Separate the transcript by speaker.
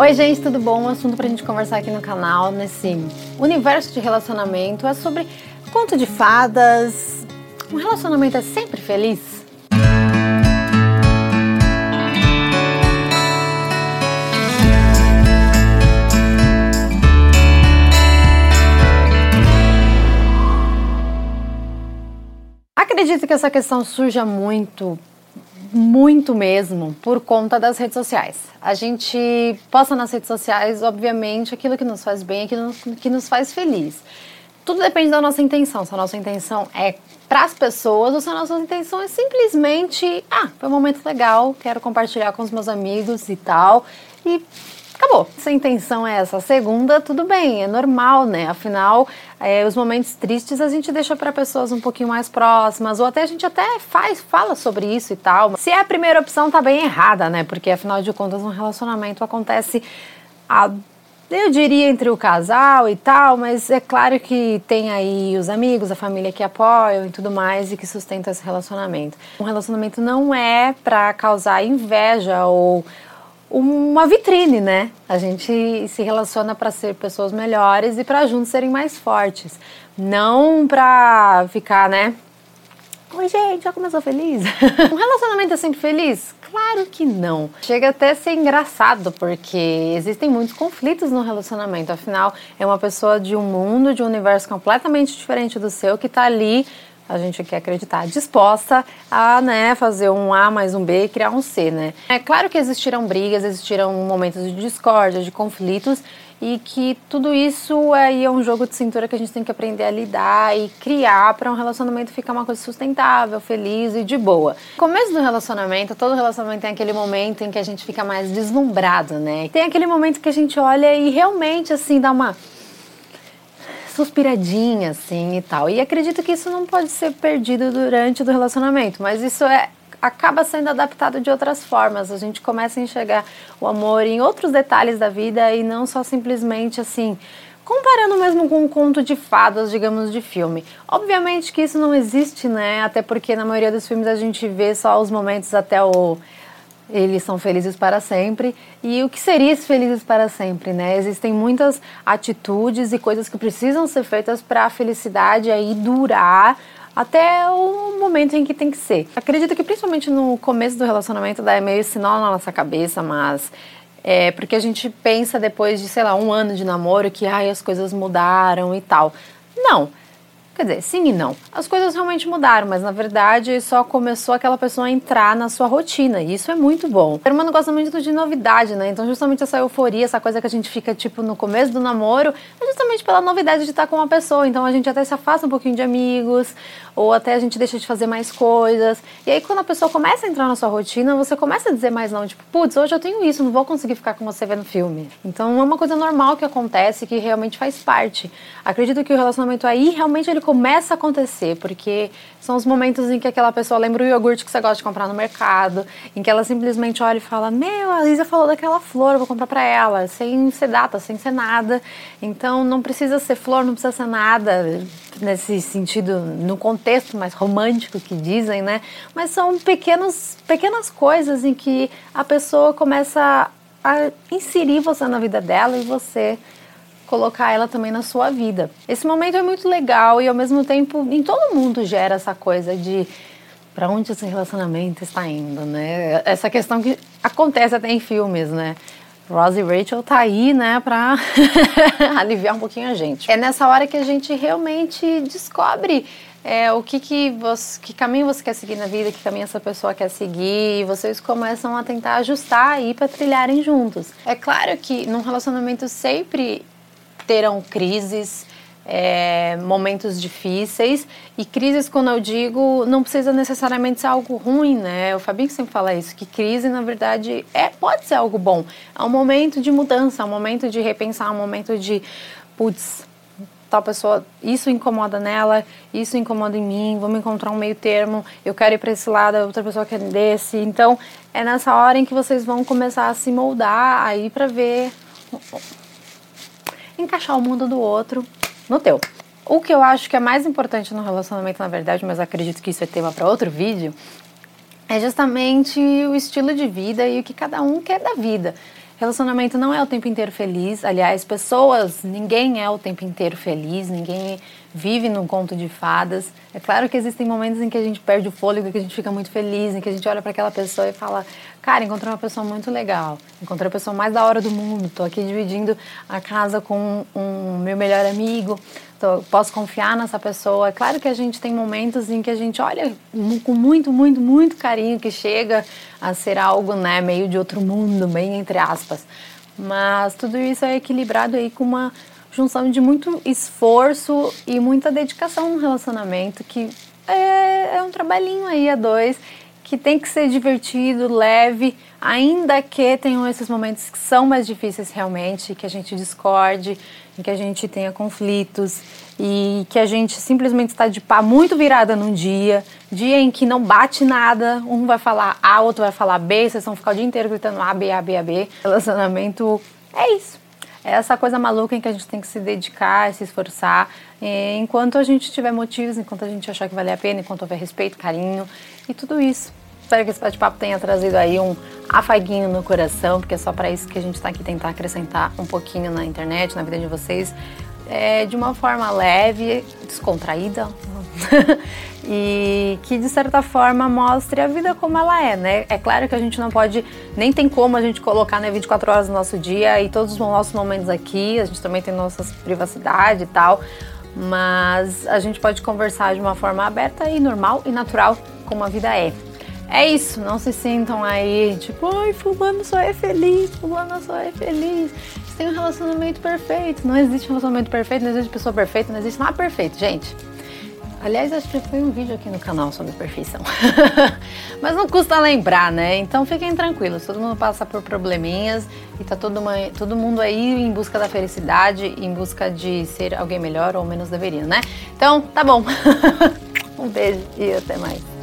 Speaker 1: Oi, gente, tudo bom? Um assunto pra gente conversar aqui no canal, nesse universo de relacionamento, é sobre conto de fadas. Um relacionamento é sempre feliz? Acredito que essa questão surja muito muito mesmo por conta das redes sociais. A gente posta nas redes sociais, obviamente, aquilo que nos faz bem, aquilo que nos faz feliz. Tudo depende da nossa intenção. Se a nossa intenção é para as pessoas ou se a nossa intenção é simplesmente, ah, foi um momento legal, quero compartilhar com os meus amigos e tal. E acabou. Se a intenção é essa segunda, tudo bem, é normal, né? Afinal, é, os momentos tristes a gente deixa para pessoas um pouquinho mais próximas, ou até a gente até faz, fala sobre isso e tal. Se é a primeira opção, tá bem errada, né? Porque afinal de contas, um relacionamento acontece a eu diria entre o casal e tal, mas é claro que tem aí os amigos, a família que apoiam e tudo mais e que sustentam esse relacionamento. Um relacionamento não é para causar inveja ou uma vitrine, né? A gente se relaciona para ser pessoas melhores e para juntos serem mais fortes, não para ficar, né? Oi, gente, já começou feliz? um relacionamento é sempre feliz? Claro que não. Chega até a ser engraçado, porque existem muitos conflitos no relacionamento. Afinal, é uma pessoa de um mundo, de um universo completamente diferente do seu que está ali a gente quer acreditar, disposta a né, fazer um A mais um B e criar um C, né? É claro que existirão brigas, existirão momentos de discórdia, de conflitos e que tudo isso aí é um jogo de cintura que a gente tem que aprender a lidar e criar para um relacionamento ficar uma coisa sustentável, feliz e de boa. Começo do relacionamento, todo relacionamento tem aquele momento em que a gente fica mais deslumbrado, né? Tem aquele momento que a gente olha e realmente assim dá uma suspiradinha, assim, e tal. E acredito que isso não pode ser perdido durante o relacionamento, mas isso é acaba sendo adaptado de outras formas. A gente começa a enxergar o amor em outros detalhes da vida e não só simplesmente assim, comparando mesmo com um conto de fadas, digamos, de filme. Obviamente que isso não existe, né? Até porque na maioria dos filmes a gente vê só os momentos até o eles são felizes para sempre. E o que seria esse felizes para sempre, né? Existem muitas atitudes e coisas que precisam ser feitas para a felicidade aí durar até o momento em que tem que ser. Acredito que principalmente no começo do relacionamento dá meio sinal na nossa cabeça, mas é porque a gente pensa depois de, sei lá, um ano de namoro que ai, as coisas mudaram e tal. Não. Quer dizer, sim e não. As coisas realmente mudaram, mas na verdade só começou aquela pessoa a entrar na sua rotina, e isso é muito bom. O ser humano gosta muito de novidade, né? Então, justamente essa euforia, essa coisa que a gente fica tipo no começo do namoro, é justamente pela novidade de estar com uma pessoa. Então, a gente até se afasta um pouquinho de amigos, ou até a gente deixa de fazer mais coisas. E aí, quando a pessoa começa a entrar na sua rotina, você começa a dizer mais não, tipo, putz, hoje eu tenho isso, não vou conseguir ficar com você vendo filme. Então, é uma coisa normal que acontece, que realmente faz parte. Acredito que o relacionamento aí realmente ele começa a acontecer, porque são os momentos em que aquela pessoa lembra o iogurte que você gosta de comprar no mercado, em que ela simplesmente olha e fala: Meu, a Lisa falou daquela flor, eu vou comprar para ela, sem ser data, sem ser nada. Então, não precisa ser flor, não precisa ser nada nesse sentido, no contexto mais romântico que dizem, né? Mas são pequenos, pequenas coisas em que a pessoa começa a inserir você na vida dela e você colocar ela também na sua vida. Esse momento é muito legal e ao mesmo tempo em todo mundo gera essa coisa de para onde esse relacionamento está indo, né? Essa questão que acontece até em filmes, né? Rose e Rachel tá aí, né, pra aliviar um pouquinho a gente. É nessa hora que a gente realmente descobre é, o que que, você, que caminho você quer seguir na vida, que caminho essa pessoa quer seguir, e vocês começam a tentar ajustar aí para trilharem juntos. É claro que num relacionamento sempre terão crises, é, momentos difíceis. E crises, quando eu digo, não precisa necessariamente ser algo ruim, né? O Fabinho sempre fala isso, que crise, na verdade, é, pode ser algo bom. É um momento de mudança, é um momento de repensar, é um momento de, putz, tal pessoa, isso incomoda nela, isso incomoda em mim, vamos encontrar um meio termo, eu quero ir para esse lado, a outra pessoa quer desse. Então, é nessa hora em que vocês vão começar a se moldar aí para ver encaixar o mundo do outro no teu. O que eu acho que é mais importante no relacionamento, na verdade, mas acredito que isso é tema para outro vídeo, é justamente o estilo de vida e o que cada um quer da vida. Relacionamento não é o tempo inteiro feliz. Aliás, pessoas, ninguém é o tempo inteiro feliz, ninguém vive num conto de fadas. É claro que existem momentos em que a gente perde o fôlego, que a gente fica muito feliz, em que a gente olha para aquela pessoa e fala: Cara, encontrei uma pessoa muito legal, encontrei a pessoa mais da hora do mundo, tô aqui dividindo a casa com um meu melhor amigo, tô, posso confiar nessa pessoa. É claro que a gente tem momentos em que a gente olha com muito, muito, muito carinho, que chega a ser algo, né, meio de outro mundo, bem entre aspas. Mas tudo isso é equilibrado aí com uma junção de muito esforço e muita dedicação no relacionamento, que é, é um trabalhinho aí a dois, que tem que ser divertido, leve, ainda que tenham esses momentos que são mais difíceis realmente, que a gente discorde, que a gente tenha conflitos e que a gente simplesmente está de pá muito virada num dia, dia em que não bate nada, um vai falar A, outro vai falar B, vocês vão ficar o dia inteiro gritando A, B, A, B, A, B. Relacionamento é isso. É essa coisa maluca em que a gente tem que se dedicar, se esforçar, enquanto a gente tiver motivos, enquanto a gente achar que vale a pena, enquanto houver respeito, carinho e tudo isso. Espero que esse bate-papo tenha trazido aí um afaguinho no coração, porque é só para isso que a gente está aqui tentar acrescentar um pouquinho na internet, na vida de vocês, é, de uma forma leve, descontraída e que de certa forma mostre a vida como ela é, né? É claro que a gente não pode, nem tem como a gente colocar né, 24 horas no nosso dia e todos os nossos momentos aqui, a gente também tem nossas privacidade e tal, mas a gente pode conversar de uma forma aberta e normal e natural como a vida é. É isso, não se sintam aí, tipo, ai, fulano só é feliz, fulano só é feliz. Tem um relacionamento perfeito. Não existe relacionamento perfeito, não existe pessoa perfeita, não existe nada perfeito, gente. Aliás, acho que foi um vídeo aqui no canal sobre perfeição. Mas não custa lembrar, né? Então fiquem tranquilos, todo mundo passa por probleminhas e tá todo, uma, todo mundo aí em busca da felicidade, em busca de ser alguém melhor ou menos deveria, né? Então, tá bom. um beijo e até mais.